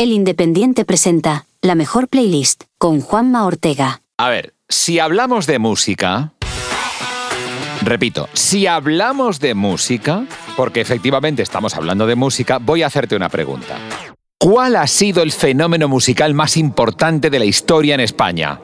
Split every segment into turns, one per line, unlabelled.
El Independiente presenta la mejor playlist con Juanma Ortega.
A ver, si hablamos de música... Repito, si hablamos de música, porque efectivamente estamos hablando de música, voy a hacerte una pregunta. ¿Cuál ha sido el fenómeno musical más importante de la historia en España?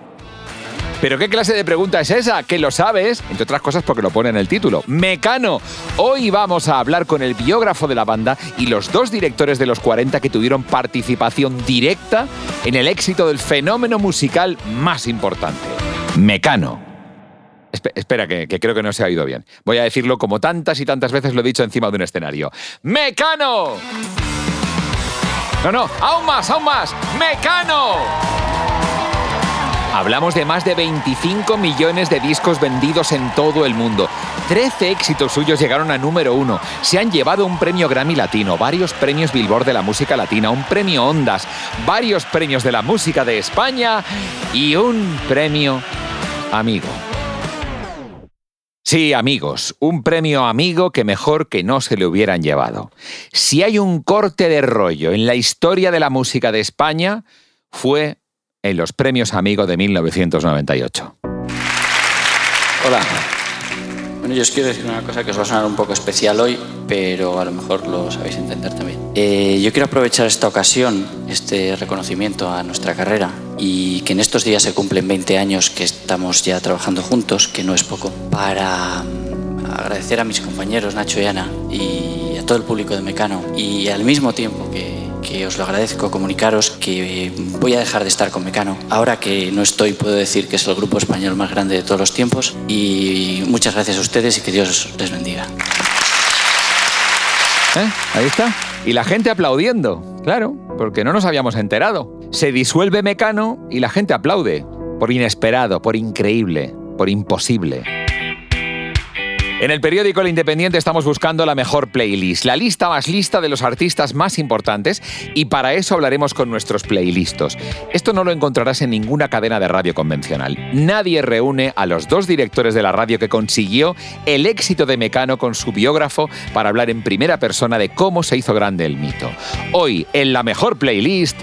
¿Pero qué clase de pregunta es esa? ¿Que lo sabes? Entre otras cosas porque lo pone en el título. Mecano. Hoy vamos a hablar con el biógrafo de la banda y los dos directores de los 40 que tuvieron participación directa en el éxito del fenómeno musical más importante. Mecano. espera, que, que creo que no se ha oído bien. Voy a decirlo como tantas y tantas veces lo he dicho encima de un escenario. ¡Mecano! No, no, aún más, aún más. ¡Mecano! Hablamos de más de 25 millones de discos vendidos en todo el mundo. 13 éxitos suyos llegaron a número uno. Se han llevado un premio Grammy Latino, varios premios Billboard de la música latina, un premio Ondas, varios premios de la música de España y un premio Amigo. Sí, amigos, un premio amigo que mejor que no se le hubieran llevado. Si hay un corte de rollo en la historia de la música de España, fue en los premios Amigo de 1998.
Hola. Bueno, yo os quiero decir una cosa que os va a sonar un poco especial hoy, pero a lo mejor lo sabéis entender también. Eh, yo quiero aprovechar esta ocasión, este reconocimiento a nuestra carrera y que en estos días se cumplen 20 años que estamos ya trabajando juntos, que no es poco, para mm, agradecer a mis compañeros Nacho y Ana y a todo el público de Mecano y al mismo tiempo que que os lo agradezco, comunicaros que voy a dejar de estar con Mecano. Ahora que no estoy, puedo decir que es el grupo español más grande de todos los tiempos y muchas gracias a ustedes y que Dios les bendiga.
¿Eh? Ahí está. Y la gente aplaudiendo, claro, porque no nos habíamos enterado. Se disuelve Mecano y la gente aplaude. Por inesperado, por increíble, por imposible. En el periódico El Independiente estamos buscando la mejor playlist, la lista más lista de los artistas más importantes y para eso hablaremos con nuestros playlistos. Esto no lo encontrarás en ninguna cadena de radio convencional. Nadie reúne a los dos directores de la radio que consiguió el éxito de Mecano con su biógrafo para hablar en primera persona de cómo se hizo grande el mito. Hoy, en la mejor playlist,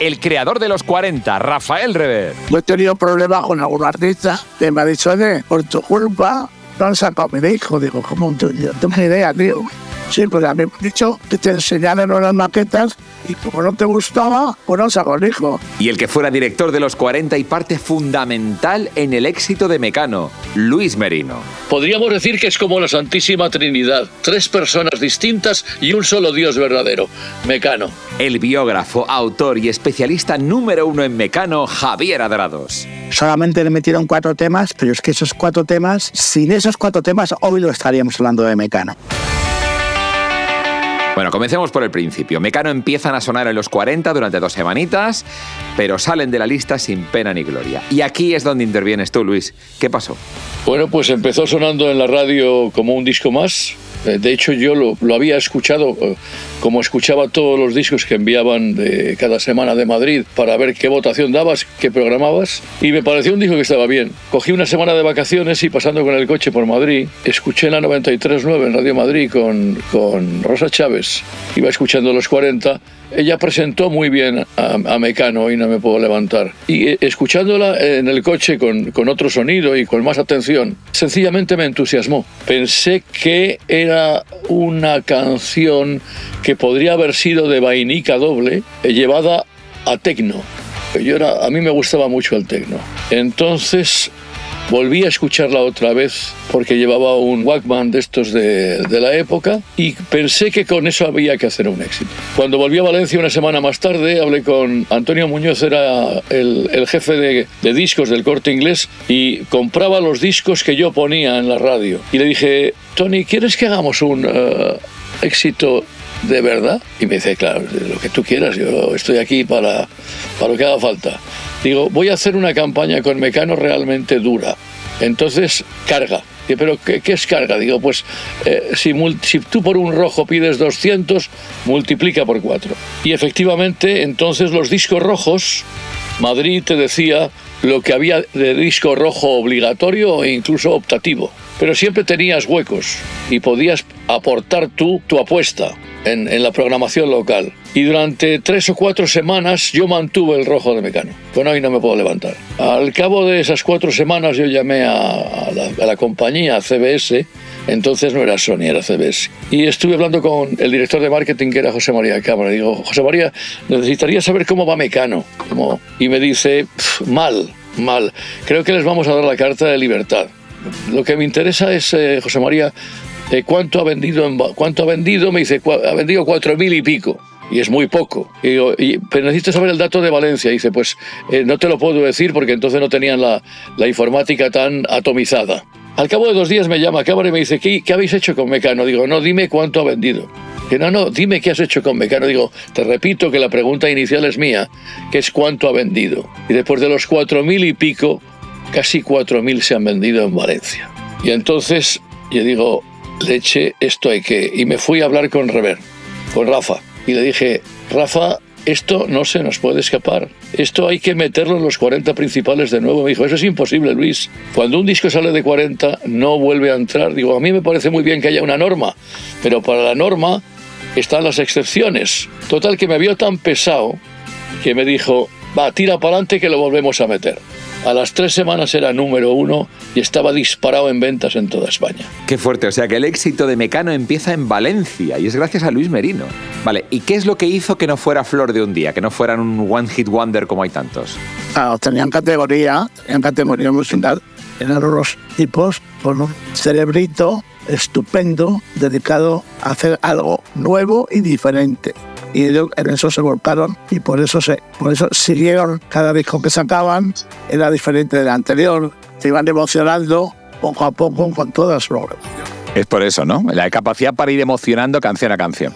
el creador de los 40, Rafael Rever.
He tenido problemas con algún artista que me ha dicho, por tu culpa no han sacado mi hijo. Digo, ¿cómo? No tengo ni idea, tío. Sí, pues a mí me han dicho que te enseñaron unas maquetas y como no te gustaba, pues no sacó el hijo.
Y el que fuera director de los 40 y parte fundamental en el éxito de Mecano, Luis Merino.
Podríamos decir que es como la Santísima Trinidad, tres personas distintas y un solo Dios verdadero, Mecano.
El biógrafo, autor y especialista número uno en Mecano, Javier Adrados.
Solamente le metieron cuatro temas, pero es que esos cuatro temas, sin esos cuatro temas, hoy lo estaríamos hablando de Mecano.
Bueno, comencemos por el principio. Mecano empiezan a sonar en los 40 durante dos semanitas, pero salen de la lista sin pena ni gloria. Y aquí es donde intervienes tú, Luis. ¿Qué pasó?
Bueno, pues empezó sonando en la radio como un disco más, de hecho, yo lo, había escuchado eh, como escuchaba todos los discos que enviaban de cada semana de Madrid para ver qué votación dabas, qué programabas, y me pareció un disco que estaba bien. Cogí una semana de vacaciones y pasando con el coche por Madrid, escuché la 93.9 en Radio Madrid con, con Rosa Chávez, iba escuchando los 40 ella presentó muy bien a, Mecano y no me puedo levantar. Y eh, escuchándola en el coche con, con, otro sonido y con más atención, sencillamente me entusiasmó. Pensé que era una canción que podría haber sido de vainica doble, eh, llevada a tecno. Yo era, a mí me gustaba mucho el tecno. Entonces Volví a escucharla otra vez porque llevaba un Walkman de estos de, de, la época y pensé que con eso había que hacer un éxito. Cuando volví a Valencia una semana más tarde, hablé con Antonio Muñoz, era el, el jefe de, de, discos del corte inglés y compraba los discos que yo ponía en la radio. Y le dije, Tony, ¿quieres que hagamos un uh, éxito de verdad? Y me dice, claro, lo que tú quieras, yo estoy aquí para, para lo que haga falta. Digo, voy a hacer una campaña con Mecano realmente dura. Entonces, carga. ¿Pero qué, qué es carga? Digo, pues eh, si, si, tú por un rojo pides 200, multiplica por 4. Y efectivamente, entonces los discos rojos, Madrid te decía lo que había de disco rojo obligatorio e incluso optativo. Pero siempre tenías huecos y podías aportar tú tu apuesta. En, la programación local. Y durante tres o cuatro semanas yo mantuve el rojo de Mecano. Bueno, hoy no me puedo levantar. Al cabo de esas cuatro semanas yo llamé a, la, a la, compañía, a CBS, entonces no era Sony, era CBS. Y estuve hablando con el director de marketing, que era José María Cámara. Digo, José María, necesitaría saber cómo va Mecano. Y me dice, mal, mal. Creo que les vamos a dar la carta de libertad. Lo que me interesa es, eh, José María, eh, ¿cuánto ha vendido? En, ¿Cuánto ha vendido? Me dice, ha vendido cuatro mil y pico. Y es muy poco. Y digo, y, pero necesito saber el dato de Valencia. Y dice, pues eh, no te lo puedo decir porque entonces no tenían la, la informática tan atomizada. Al cabo de dos días me llama Cámara y me dice, ¿qué, ¿qué habéis hecho con Mecano? Digo, no, dime cuánto ha vendido. Que no, no, dime qué has hecho con Mecano. Digo, te repito que la pregunta inicial es mía, que es cuánto ha vendido. Y después de los cuatro mil y pico, casi cuatro mil se han vendido en Valencia. Y entonces yo digo, leche, esto hay que... Y me fui a hablar con Rever, con Rafa. Y le dije, Rafa, esto no se nos puede escapar. Esto hay que meterlo en los 40 principales de nuevo. Me dijo, eso es imposible, Luis. Cuando un disco sale de 40, no vuelve a entrar. Digo, a mí me parece muy bien que haya una norma, pero para la norma están las excepciones. Total, que me vio tan pesado que me dijo, va, tira para adelante que lo volvemos a meter. A las tres semanas era número uno y estaba disparado en ventas en toda España.
Qué fuerte, o sea que el éxito de Mecano empieza en Valencia y es gracias a Luis Merino. Vale, ¿y qué es lo que hizo que no fuera flor de un día, que no fueran un one hit wonder como hay tantos?
Ah, tenían categoría, tenían categoría musical. Eran los tipos con un cerebrito estupendo dedicado a hacer algo nuevo y diferente y ellos en eso se volcaron y por eso, se, por eso siguieron cada disco que sacaban, era diferente del anterior, se iban emocionando poco a poco con todas sus
Es por eso, ¿no? La capacidad para ir emocionando canción a canción.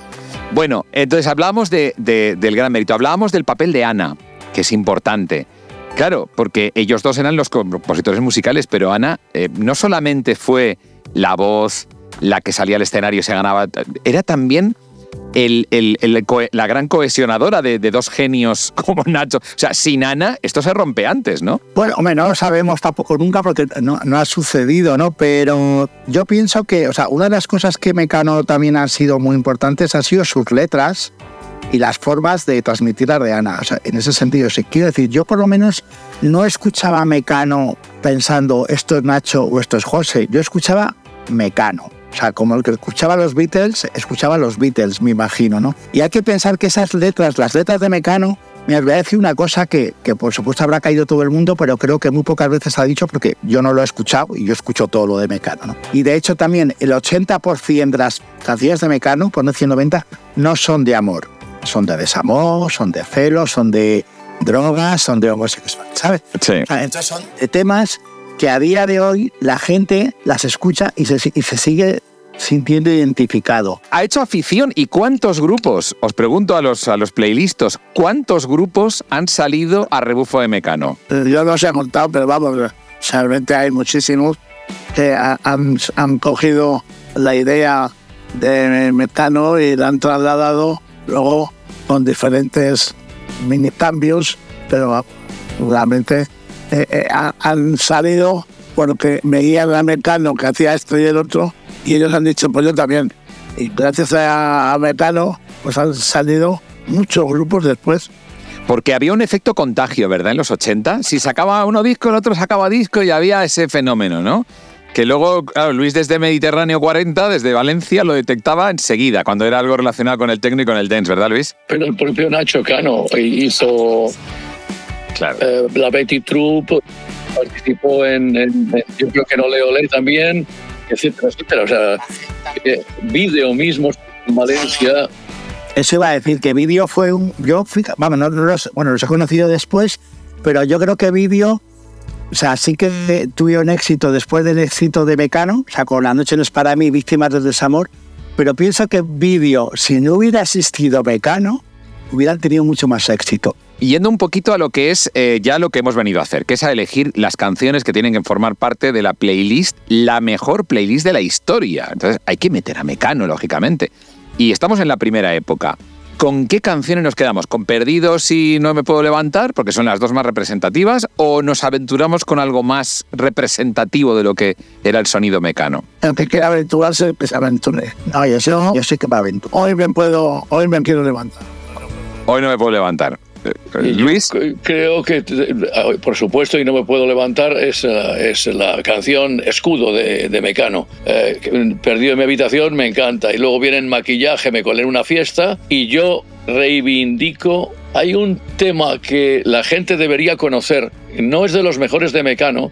Bueno, entonces hablábamos de, de, del gran mérito, hablábamos del papel de Ana, que es importante. Claro, porque ellos dos eran los compositores musicales, pero Ana eh, no solamente fue la voz, la que salía al escenario y se ganaba, era también la gran cohesionadora de, dos genios como Nacho. O sea, sin Ana, esto se rompe antes, ¿no?
Bueno, hombre, no lo sabemos tampoco nunca porque no, ha sucedido, ¿no? Pero yo pienso que, o sea, una de las cosas que Mecano también han sido muy importantes han sido sus letras y las formas de transmitirlas de Ana. O sea, en ese sentido, sí. Quiero decir, yo por lo menos no escuchaba Mecano pensando esto es Nacho o esto es José. Yo escuchaba Mecano. O sea, como el que escuchaba los Beatles, escuchaba los Beatles, me imagino, ¿no? Y hay que pensar que esas letras, las letras de Mecano, me voy a decir una cosa que, que, por supuesto habrá caído todo el mundo, pero creo que muy pocas veces ha dicho porque yo no lo he escuchado y yo escucho todo lo de Mecano. ¿no? Y de hecho también el 80% de las canciones de Mecano, por no decir 90, no son de amor. Son de desamor, son de celos, son de drogas, son de homosexual, ¿sabes?
Sí.
O sea, entonces son de temas que a día de hoy la gente las escucha y se, y se sigue sintiendo identificado.
Ha hecho afición y cuántos grupos, os pregunto a los, a los playlistos, ¿cuántos grupos han salido a rebufo de Mecano?
Yo no os he contado, pero vamos, realmente hay muchísimos que han, han cogido la idea de Mecano y la han trasladado luego con diferentes mini cambios, pero realmente eh, eh, han salido porque veían a Mecano que hacía esto y el otro y ellos han dicho, pues yo también. Y gracias a, a Mecano, pues han salido muchos grupos después.
Porque había un efecto contagio, ¿verdad? En los 80. Si sacaba uno disco, el otro sacaba disco y había ese fenómeno, ¿no? Que luego, claro, Luis desde Mediterráneo 40, desde Valencia, lo detectaba enseguida, cuando era algo relacionado con el techno y con el dance, ¿verdad, Luis?
Pero el propio Nacho Cano hizo
claro.
eh, la Betty Troop, participó en, en, en, yo creo que no le olé también, etcétera, etcétera. O sea, eh, vídeo mismo en Valencia.
Eso iba a decir que vídeo fue un. Yo, vamos, no, no los, bueno, los he conocido después, pero yo creo que vídeo. O sea, sí que tuvieron éxito después del éxito de Mecano, o sea, con La Noche no es para mí, Víctimas del Desamor, pero pienso que vídeo, si no hubiera existido Mecano, hubieran tenido mucho más éxito.
Yendo un poquito a lo que es eh, ya lo que hemos venido a hacer, que es a elegir las canciones que tienen que formar parte de la playlist, la mejor playlist de la historia. Entonces hay que meter a Mecano, lógicamente. Y estamos en la primera época. ¿Con qué canciones nos quedamos? ¿Con Perdidos y No me puedo levantar? Porque son las dos más representativas. ¿O nos aventuramos con algo más representativo de lo que era el sonido mecano?
El que quiera aventurarse, que se aventure.
No, yo, sé, yo sé que me aventuro.
Hoy me puedo, hoy me quiero levantar.
Hoy no me puedo levantar. Luis,
creo que, eh, por supuesto, y no me puedo levantar, es, es la canción Escudo de, de Mecano. Eh, Perdido en mi habitación, me encanta. Y luego viene en maquillaje, me colé en una fiesta y yo reivindico. Hay un tema que la gente debería conocer, no es de los mejores de Mecano,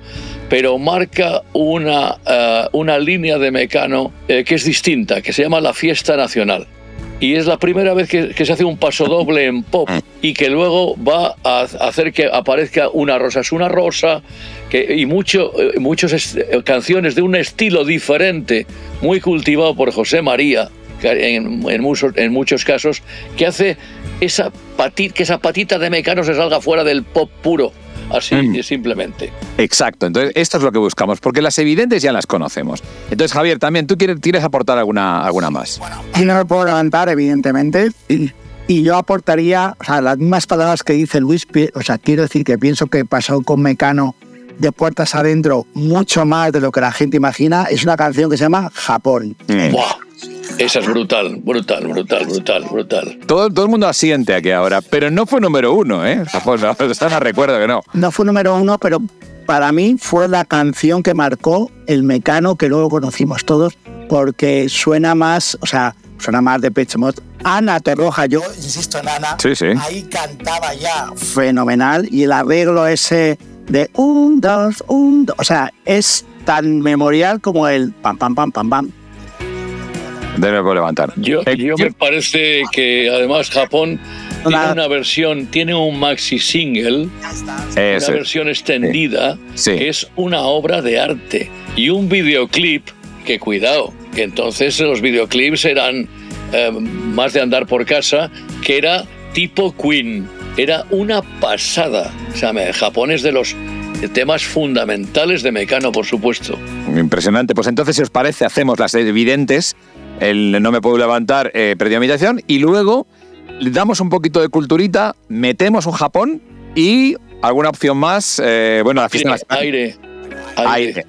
pero marca una, eh, una línea de Mecano eh, que es distinta, que se llama la Fiesta Nacional y es la primera vez que, se hace un paso doble en pop y que luego va a hacer que aparezca una rosa es una rosa que, y eh, muchas est- eh, canciones de un estilo diferente, muy cultivado por José María en, en muchos, casos, que hace esa que esa patita de mecano se salga fuera del pop puro, así
Mm.
simplemente.
exacto. Entonces, esto es lo que buscamos, porque las evidentes ya las conocemos. Entonces, Javier, también tú quieres, quieres aportar alguna, alguna más.
Y no me puedo levantar, evidentemente. Y, y yo aportaría, o sea, las mismas palabras que dice Luis, o sea, quiero decir que pienso que pasó con Mecano de puertas adentro mucho más de lo que la gente imagina. Es una canción que se llama Japón.
Mm.
Esa es brutal, brutal, brutal, brutal, brutal.
Todo, todo el mundo asiente aquí ahora, pero no fue número uno, ¿eh? No recuerdo que no.
No fue número uno, pero para mí fue la canción que marcó el Mecano que luego conocimos todos, porque suena más, o sea, suena más de Pet Mod. Ana Torroja, yo insisto en Ana,
Sí, sí.
ahí cantaba ya fenomenal y el arreglo ese de un, dos, un, dos, o sea, es tan memorial como el pam, pam, pam, pam, pam.
De nuevo levantar.
Yo,
Eh,
yo me parece que además Japón tiene
Una-
versión, tiene un maxi single, una versión extendida,
Sí.
que es una obra de arte. Y un videoclip, que cuidado, que entonces los videoclips eran eh, más de andar por casa, que era tipo Queen. Era una pasada. O sea, me- Japón es de los temas fundamentales de Mecano, por supuesto.
Impresionante. Pues entonces, si os parece, hacemos las evidentes. El no me puedo levantar, eh, perdí mi habitación. Y luego le damos un poquito de culturita, metemos un Japón y alguna opción más. eh, bueno, la fiesta nacional.
Aire,
Aire.
aire,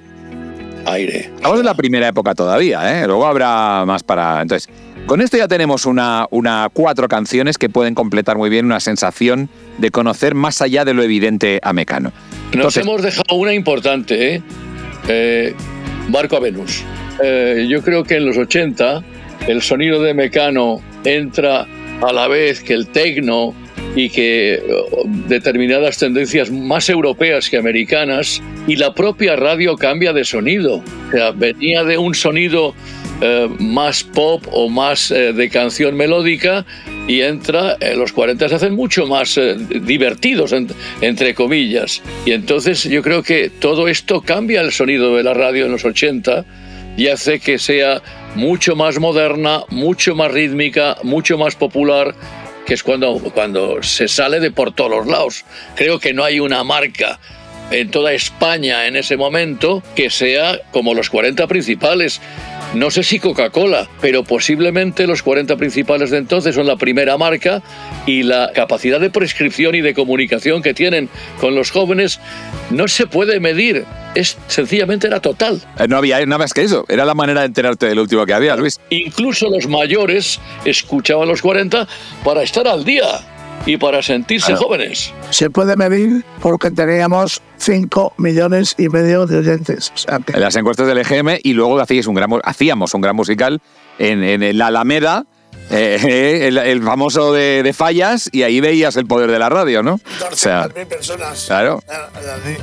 aire.
Estamos en la primera época todavía, ¿eh? Luego habrá más para. Entonces, con esto ya tenemos una, una cuatro canciones que pueden completar muy bien una sensación de conocer más allá de lo evidente a Mecano.
Nos hemos dejado una importante, ¿eh? Eh, Barco a Venus. Eh, yo creo que en los 80 el sonido de Mecano entra a la vez que el tecno y que eh, determinadas tendencias más europeas que americanas y la propia radio cambia de sonido. O sea, venía de un sonido eh, más pop o más eh, de canción melódica y entra, en los 40 se hacen mucho más eh, divertidos, en- entre comillas. Y entonces yo creo que todo esto cambia el sonido de la radio en los 80 y hace que sea mucho más moderna, mucho más rítmica, mucho más popular, que es cuando, cuando se sale de por todos los lados. Creo que no hay una marca en toda España en ese momento que sea como los 40 principales. No sé si Coca-Cola, pero posiblemente los 40 principales de entonces son la primera marca y la capacidad de prescripción y de comunicación que tienen con los jóvenes no se puede medir. Es sencillamente era total.
Eh, No había nada más que eso. Era la manera de enterarte del último que había, Luis.
Incluso los mayores escuchaban los 40 para estar al día y para sentirse
Claro.
jóvenes.
Se puede medir porque teníamos 5 millones y medio de oyentes. O sea que
En las encuestas del EGM y luego hacíais un gran, hacíamos un gran musical en, en la Alameda, eh, el, el famoso de, de Fallas, y ahí veías el poder de la radio, ¿no? O sea,
200.000 personas.
claro,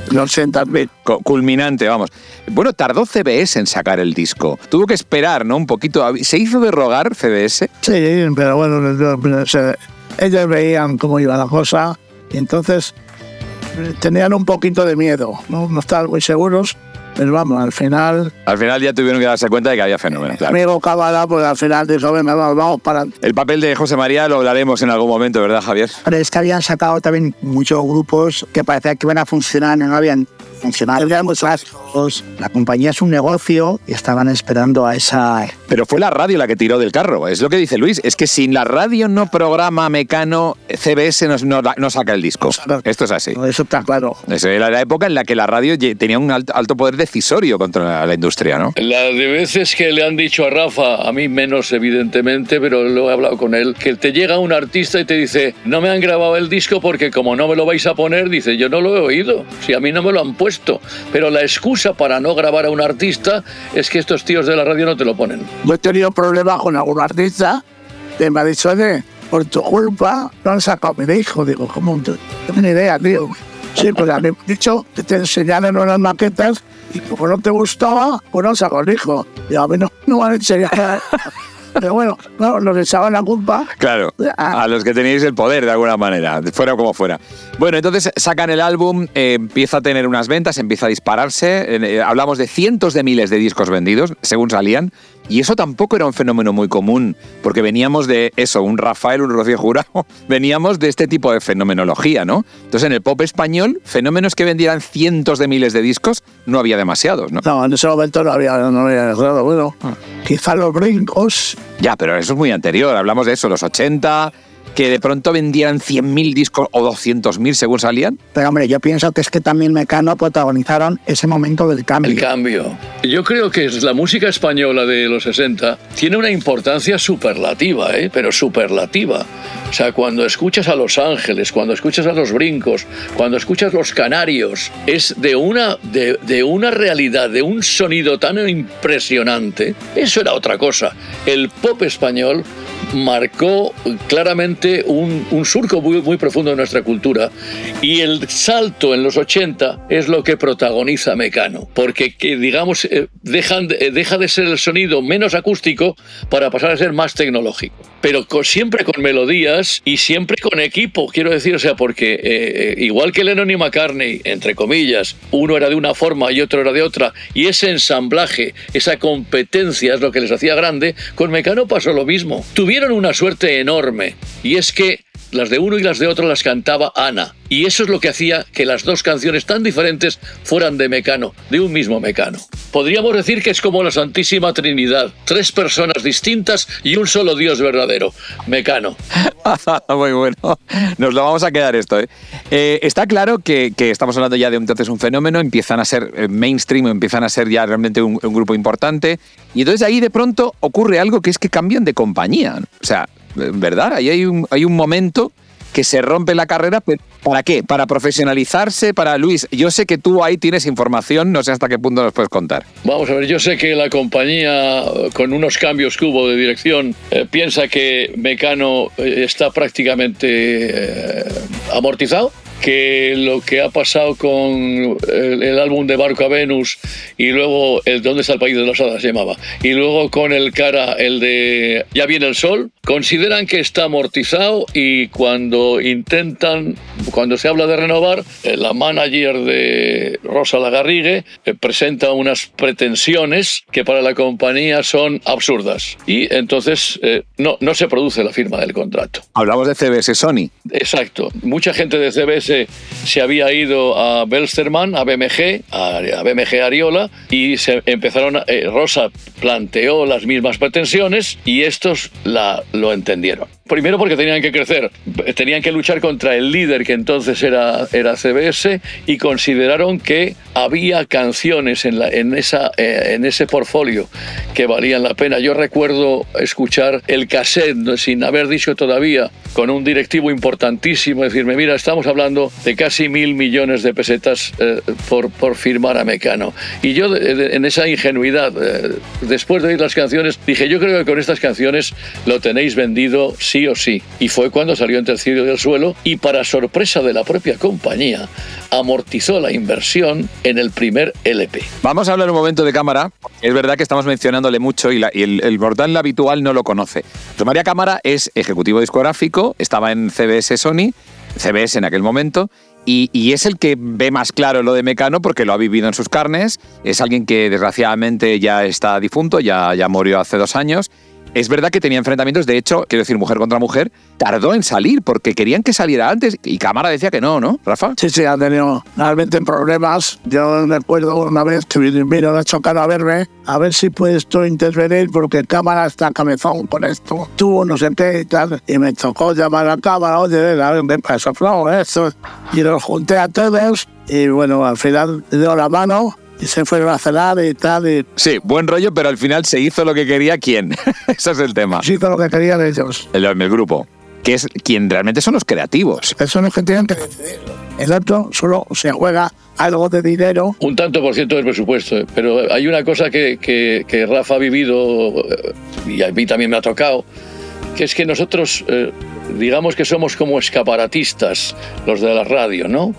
200.000.
cu- culminante, vamos. Bueno, tardó CBS en sacar el disco. Tuvo que esperar, ¿no? Un poquito. ¿Se hizo de rogar CBS?
Sí, pero bueno, se- ellos veían cómo iba la cosa y entonces eh, tenían un poquito de miedo, no, no estaban muy seguros, pero vamos, al final,
Al final ya tuvieron que darse cuenta de que había fenómeno. claro.
amigo Cábala, pues al final dijo, venga, vamos, vamos para...
El papel de José María lo hablaremos en algún momento, ¿verdad, Javier?
Pero es que habían sacado también muchos grupos que parecía que iban a funcionar y no habían funcionado. Eran muy clásicos. La compañía es un negocio y estaban esperando a esa
Pero fue la radio la que tiró del carro, es lo que dice Luis. Es que sin la radio no programa Mecano, CBS no, no- no saca el disco. Esto es así.
Eso está claro.
Esa era la época en la que la radio tenía un alto, alto poder decisorio contra la, la industria, ¿no?
La de veces que le han dicho a Rafa, a mí menos evidentemente, pero lo he hablado con él, que te llega un artista y te dice, no me han grabado el disco porque como no me lo vais a poner, dice, yo no lo he oído, si a mí no me lo han puesto. Pero la excusa para no grabar a un artista es que estos tíos de la radio no te lo ponen.
Yo he tenido problemas con algún artista que me ha dicho, oye, por tu culpa no han sacado mi disco. Digo, ¿cómo? No tengo ni idea, tío. Sí, pues a mí me han dicho que te enseñaron unas maquetas y como no te gustaba, pues no sacó el disco. Y a mí no, no me han enseñado. Pero bueno, no, nos echaban la culpa.
Claro, a los que teníais el poder de alguna manera, fuera como fuera. Bueno, entonces sacan el álbum, eh, empieza a tener unas ventas, empieza a dispararse. eh, hablamos de cientos de miles de discos vendidos, según salían. Y eso tampoco era un fenómeno muy común, porque veníamos de eso, un Rafael, un Rocío Jurado, veníamos de este tipo de fenomenología, ¿no? Entonces en el pop español, fenómenos que vendieran cientos de miles de discos, no había demasiados, ¿no?
No, en ese momento no había, no había bueno, quizá los brincos.
Ya, pero eso es muy anterior, hablamos de eso, los 80, que de pronto vendieran 100.000 discos o 200.000 según salían.
Pero hombre, yo pienso que es que también Mecano protagonizaron ese momento del cambio.
El cambio. Yo creo que la música española de los 60 tiene una importancia superlativa, ¿eh? pero superlativa. O sea, cuando escuchas a Los Ángeles, cuando escuchas a Los Brincos, cuando escuchas Los Canarios, es de una, de, de una realidad, de un sonido tan impresionante. Eso era otra cosa. El pop español marcó claramente un, un surco muy, muy profundo de nuestra cultura y el salto en los 80 es lo que protagoniza Mecano, porque que, digamos eh, dejan de- eh, deja de ser el sonido menos acústico para pasar a ser más tecnológico, pero co- siempre con melodías y siempre con equipo, quiero decir, o sea, porque eh, eh, igual que Lennon y McCartney, entre comillas, uno era de una forma y otro era de otra, y ese ensamblaje, esa competencia es lo que les hacía grande, con Mecano pasó lo mismo. Tuvieron una suerte enorme, es que las de uno y las de otro las cantaba Ana. Y eso es lo que hacía que las dos canciones tan diferentes fueran de Mecano, de un mismo Mecano. Podríamos decir que es como la Santísima Trinidad, tres personas distintas y un solo Dios verdadero, Mecano.
Muy bueno. Nos lo vamos a quedar esto. ¿eh? Eh, está claro que, estamos hablando ya de entonces un fenómeno, empiezan a ser eh, mainstream, empiezan a ser ya realmente un, un grupo importante. Y entonces ahí de pronto ocurre algo que es que cambian de compañía. O sea, ¿verdad? Ahí hay un, hay un momento que se rompe la carrera. ¿Para qué? ¿Para profesionalizarse? Para Luis, yo sé que tú ahí tienes información, no sé hasta qué punto nos puedes contar.
Vamos a ver, yo sé que la compañía, con unos cambios que hubo de dirección, eh, piensa que Mecano eh, está prácticamente eh, amortizado que lo que ha pasado con el, el álbum de Barco a Venus y luego el ¿Dónde está el país de las hadas? se llamaba y luego con el cara el de Ya viene el sol consideran que está amortizado y cuando intentan cuando se habla de renovar eh, la manager de Rosa Lagarrigue eh, presenta unas pretensiones que para la compañía son absurdas y entonces eh, no, no se produce la firma del contrato
Hablamos de CBS Sony.
Exacto. Mucha gente de CBS se había ido a Belsterman, a BMG, a, BMG Ariola, y se empezaron. eh, Rosa planteó las mismas pretensiones y estos la, lo entendieron. Primero porque tenían que crecer, tenían que luchar contra el líder que entonces era, era CBS y consideraron que había canciones en, la, en, esa, eh, en ese portfolio que valían la pena. Yo recuerdo escuchar el cassette sin haber dicho todavía con un directivo importantísimo, decirme, mira, estamos hablando de casi mil millones de pesetas eh, por, por firmar a Mecano. Y yo de- de- en esa ingenuidad, eh, después de oír las canciones, dije, yo creo que con estas canciones lo tenéis vendido sí o sí. Y fue cuando salió entre el cielo y el suelo y para sorpresa de la propia compañía, amortizó la inversión en el primer LP.
Vamos a hablar un momento de cámara. Es verdad que estamos mencionándole mucho y, el, el mortal habitual no lo conoce. María Cámara es ejecutivo discográfico, estaba en CBS Sony, CBS en aquel momento, y, y es el que ve más claro lo de Mecano porque lo ha vivido en sus carnes. Es alguien que desgraciadamente ya está difunto, ya, ya murió hace dos años. Es verdad que tenía enfrentamientos, de hecho, quiero decir, mujer contra mujer, tardó en salir porque querían que saliera antes y Cámara decía que no, ¿no, Rafa?
Sí, sí, ha tenido realmente problemas. Yo recuerdo una vez que vino a chocar a verme, a ver si puedes tú intervenir porque Cámara está cabezón con esto. Tuvo no sé qué y tal. Y me tocó llamar a Cámara, oye, a ver, me pasó esto. Y los junté a todos y bueno, al final dio la mano y se fueron a cenar y tal. Y
Sí, buen rollo, pero al final se hizo lo que quería quién. Ese es el tema.
se hizo lo que querían ellos.
El, el grupo, que es quien realmente son los creativos.
Eso son los que tienen que decidir. El otro solo se juega algo de dinero.
Un tanto por ciento del presupuesto, ¿eh? pero hay una cosa que, que- que Rafa ha vivido eh, y a mí también me ha tocado, que es que nosotros, eh, digamos que somos como escaparatistas, los de la radio, ¿no?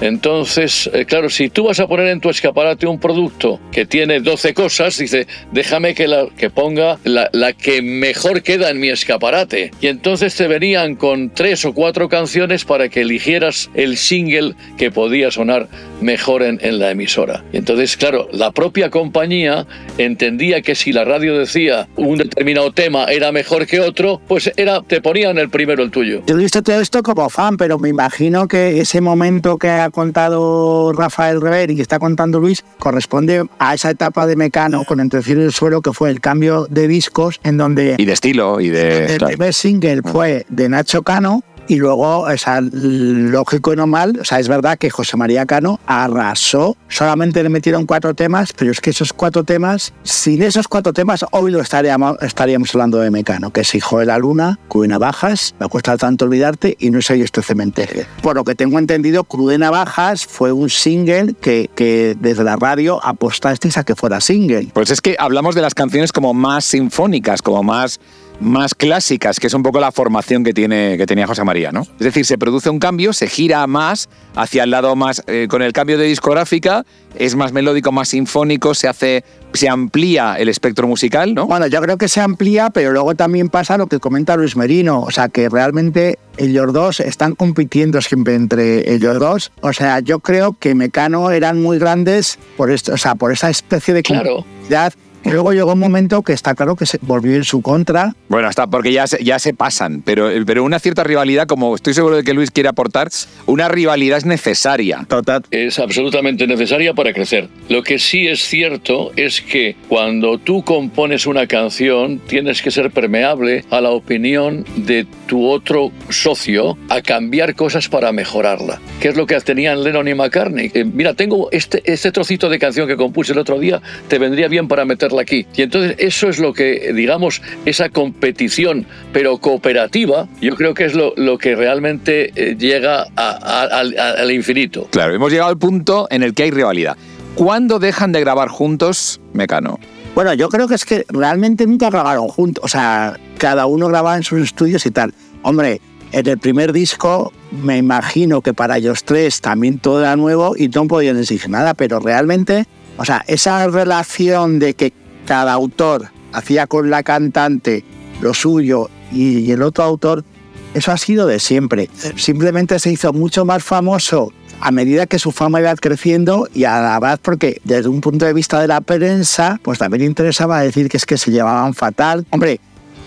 Entonces, eh, claro, si tú vas a poner en tu escaparate un producto que tiene 12 cosas, dice, déjame que, la, que ponga la, la que mejor queda en mi escaparate. Y entonces te venían con tres o cuatro canciones para que eligieras el single que podía sonar mejor en, en la emisora. Y entonces, claro, la propia compañía entendía que si la radio decía un determinado tema era mejor que otro, pues era, te ponían el primero el tuyo.
Yo he visto todo esto como fan, pero me imagino que ese momento que ha contado Rafael Rever y que está contando Luis corresponde a esa etapa de Mecano con Entre el cielo y el suelo, que fue el cambio de discos, en donde
Y de estilo, y de...
el primer single fue de Nacho Cano y luego, o sea, lógico y normal, o sea, es verdad que José María Cano arrasó, solamente le metieron cuatro temas, pero es que esos cuatro temas, sin esos cuatro temas, hoy lo estaríamos, estaríamos hablando de Mecano, que es Hijo de la Luna, Cruz de Navajas, Me cuesta tanto olvidarte y No soy este cementerio. Por lo que tengo entendido, Cruz de Navajas fue un single que, que desde la radio apostasteis a que fuera single.
Pues es que hablamos de las canciones como más sinfónicas, como más, más clásicas, que es un poco la formación que, tiene, que tenía José María, ¿no? Es decir, se produce un cambio, se gira más hacia el lado más, eh, con el cambio de discográfica, es más melódico, más sinfónico, se hace, se amplía el espectro musical, ¿no?
Bueno, yo creo que se amplía, pero luego también pasa lo que comenta Luis Merino, o sea, que realmente ellos dos están compitiendo siempre entre ellos dos. O sea, yo creo que Mecano eran muy grandes por esto, o sea, por esa especie de
Claro.
competitividad. Y luego llegó un momento que está claro que se volvió en su contra.
Bueno, hasta porque ya se, ya se pasan, pero, pero una cierta rivalidad, como estoy seguro de que Luis quiere aportar, una rivalidad es necesaria.
Total.
es absolutamente necesaria para crecer. Lo que sí es cierto es que cuando tú compones una canción tienes que ser permeable a la opinión de tu otro socio a cambiar cosas para mejorarla. ¿Qué es lo que tenían Lennon y McCartney? Eh, mira, tengo este, este trocito de canción que compuse el otro día, te vendría bien para aquí. Y entonces eso es lo que, digamos, esa competición, pero cooperativa, yo creo que es lo, lo que realmente eh, llega a- a- al- al infinito.
Claro, hemos llegado al punto en el que hay rivalidad. ¿Cuándo dejan de grabar juntos Mecano?
Bueno, yo creo que es que realmente nunca grabaron juntos. O sea, cada uno grababa en sus estudios y tal. Hombre, en el primer disco me imagino que para ellos tres también todo era nuevo y no podían exigir nada, pero realmente, o sea, esa relación de que cada autor hacía con la cantante lo suyo y, el otro autor, eso ha sido de siempre. Simplemente se hizo mucho más famoso a medida que su fama iba creciendo y a la vez porque desde un punto de vista de la prensa, pues también interesaba decir que es que se llevaban fatal. Hombre,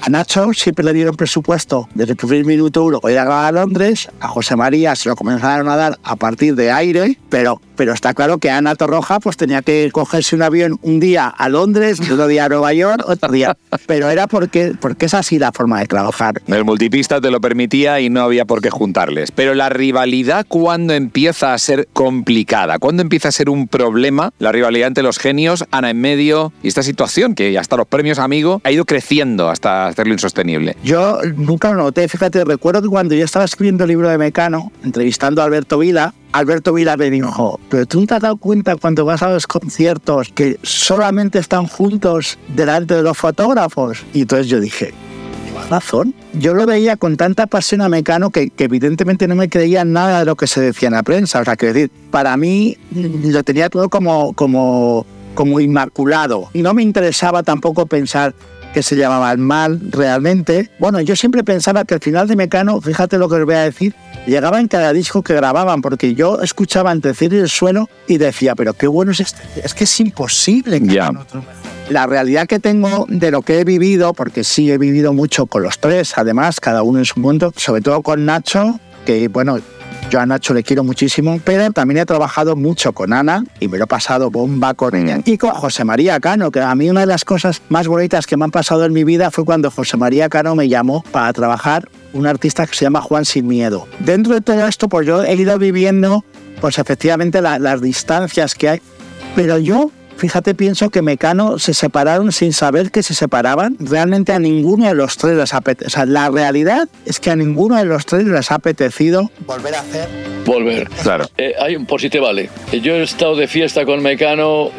a Nacho siempre le dieron presupuesto desde el primer minuto uno para ir a a Londres, a José María se lo comenzaron a dar a partir de aire, pero, pero está claro que Ana Torroja pues tenía que cogerse un avión un día a Londres, otro día a Nueva York, otro día. Pero era porque, porque es así la forma de trabajar.
El multipista te lo permitía y no había por qué juntarles. Pero la rivalidad, ¿cuándo empieza a ser complicada? ¿Cuándo empieza a ser un problema? La rivalidad entre los genios, Ana en medio y esta situación que hasta los premios Amigo ha ido creciendo hasta hacerlo insostenible.
Yo nunca lo noté, fíjate, recuerdo que cuando yo estaba escribiendo el libro de Mecano, entrevistando a Alberto Vila, Alberto Vila me dijo, pero tú te has dado cuenta cuando vas a los conciertos que solamente están juntos delante de los fotógrafos. Y entonces yo dije, "Llevas razón. Yo lo veía con tanta pasión a Mecano que, que evidentemente no me creía nada de lo que se decía en la prensa. O sea, que decir, para mí lo tenía todo como, como, como inmaculado. Y no me interesaba tampoco pensar que se llamaban mal realmente. Bueno, yo siempre pensaba que al final de Mecano, fíjate lo que os voy a decir, llegaba en cada disco que grababan, porque yo escuchaba entre el cielo y el suelo y decía, pero qué bueno es este. Es que es imposible que hagan otro mejor. la realidad que tengo de lo que he vivido, porque sí he vivido mucho con los tres, además, cada uno en su mundo, sobre todo con Nacho, que bueno, yo a Nacho le quiero muchísimo, pero también he trabajado mucho con Ana y me lo he pasado bomba con ella. Y con José María Cano, que a mí una de las cosas más bonitas que me han pasado en mi vida fue cuando José María Cano me llamó para trabajar un artista que se llama Juan Sin Miedo. Dentro de todo esto, pues yo he ido viviendo, pues efectivamente las distancias que hay, pero yo Fíjate, pienso que Mecano se separaron sin saber que se separaban. Realmente a ninguno de los tres les apetece. O sea, la realidad es que a ninguno de los tres les ha apetecido volver a hacer.
Volver.
Claro.
Eh, hay un, por si te vale. Yo he estado de fiesta con Mecano.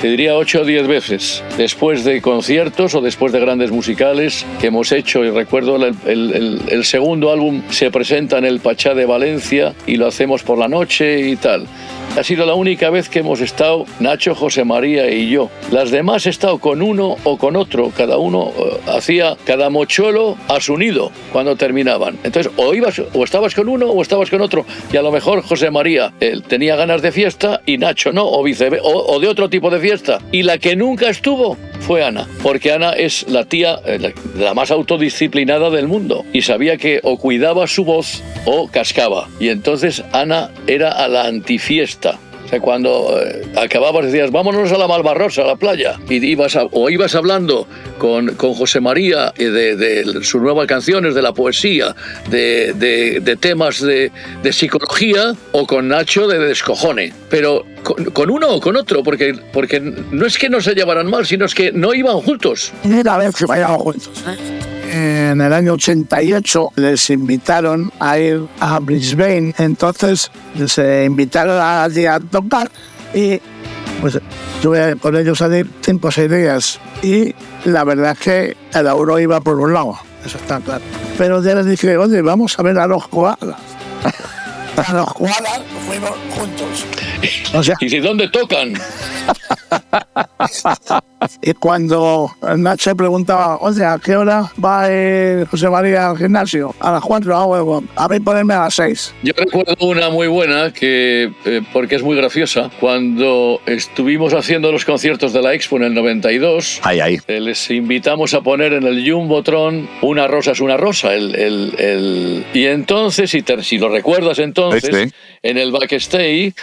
te diría 8 o 10 veces, después de conciertos o después de grandes musicales que hemos hecho. Y recuerdo el, el, el, segundo álbum se presenta en el Pachá de Valencia y lo hacemos por la noche y tal. Ha sido la única vez que hemos estado Nacho, José María y yo. Las demás he estado con uno o con otro. Cada uno eh, hacía cada mochuelo a su nido cuando terminaban. Entonces, o ibas o estabas con uno o estabas con otro. Y a lo mejor José María él tenía ganas de fiesta y Nacho no, o, viceversa, o, de otro tipo de fiesta. Y la que nunca estuvo Ana, porque Ana es la tía eh, la más autodisciplinada del mundo y sabía que o cuidaba su voz o cascaba. Y entonces Ana era a la antifiesta cuando eh, acababas decías, vámonos a la Malvarrosa, a la playa, y ibas o ibas hablando con, con José María de, de, sus nuevas canciones, de la poesía, de, de temas de, psicología, o con Nacho de descojone. Pero con, uno o con otro, porque, porque no es que no se llevaran mal, sino es que no iban juntos.
Mira, a ver que vayan juntos. ¿eh? En el año 88 les invitaron a ir a Brisbane, entonces se invitaron a, a tocar y pues estuve con ellos allí cinco o seis días y la verdad es que el euro iba por un lado, eso está claro. Pero ya les dije, oye, vamos a ver a los koalas. a los koalas fuimos juntos.
O sea, ¿Y dónde tocan?
y cuando Nacho preguntaba, o sea, ¿a qué hora va José María al gimnasio? A las 4, ah, a mí ponerme a las 6.
Yo recuerdo una muy buena, que eh, porque es muy graciosa, cuando estuvimos haciendo los conciertos de la Expo en el 92,
ahí, ahí.
Eh, les invitamos a poner en el Jumbotron Una rosa es una rosa. El, el, y entonces, si, si lo recuerdas entonces, en el backstage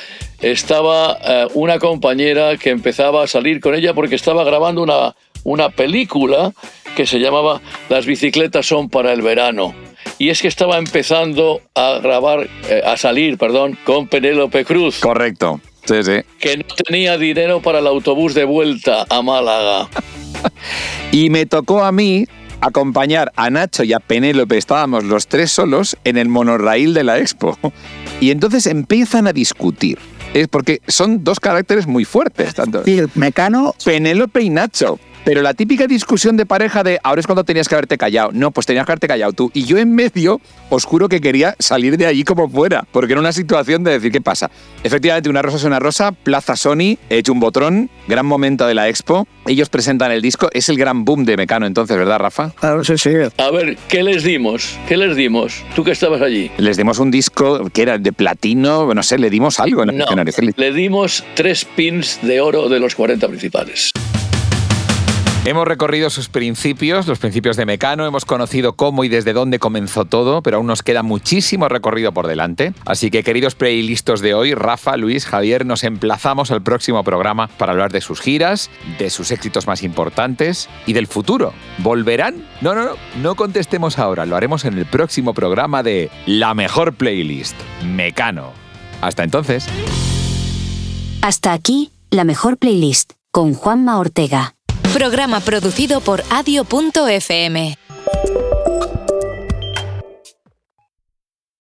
estaba eh, una compañera que empezaba a salir con ella porque estaba grabando una, una película que se llamaba Las bicicletas son para el verano. Y es que estaba empezando a grabar, eh, a salir, perdón, con Penélope Cruz.
Correcto. Sí, sí.
Que no tenía dinero para el autobús de vuelta a Málaga.
y me tocó a mí acompañar a Nacho y a Penélope, estábamos los tres solos en el monorraíl de la expo. Y entonces empiezan a discutir es porque son dos caracteres muy fuertes. Tanto.
Sí, el Mecano.
Penélope y Nacho. Pero la típica discusión de pareja de ahora es cuando tenías que haberte callado. No, pues tenías que haberte callado tú. Y yo en medio, os juro que quería salir de allí como fuera, porque era una situación de decir, ¿qué pasa? Efectivamente, una rosa es una rosa, Plaza Sony, hecho un botrón, gran momento de la expo. Ellos presentan el disco, es el gran boom de Mecano entonces, ¿verdad, Rafa?
Claro, sí, sí.
A ver, ¿qué les dimos? ¿Qué les dimos? Tú que estabas allí.
Les dimos un disco que era de platino, no sé, le dimos algo.
No, le dimos tres pins de oro de los 40 principales.
Hemos recorrido sus principios, los principios de Mecano, hemos conocido cómo y desde dónde comenzó todo, pero aún nos queda muchísimo recorrido por delante. Así que, queridos playlistos de hoy, Rafa, Luis, Javier, nos emplazamos al próximo programa para hablar de sus giras, de sus éxitos más importantes y del futuro. ¿Volverán? No, no, no, no contestemos ahora, lo haremos en el próximo programa de La Mejor Playlist, Mecano. Hasta entonces.
Hasta aquí, La Mejor Playlist, con Juanma Ortega.
Programa producido por adio.fm.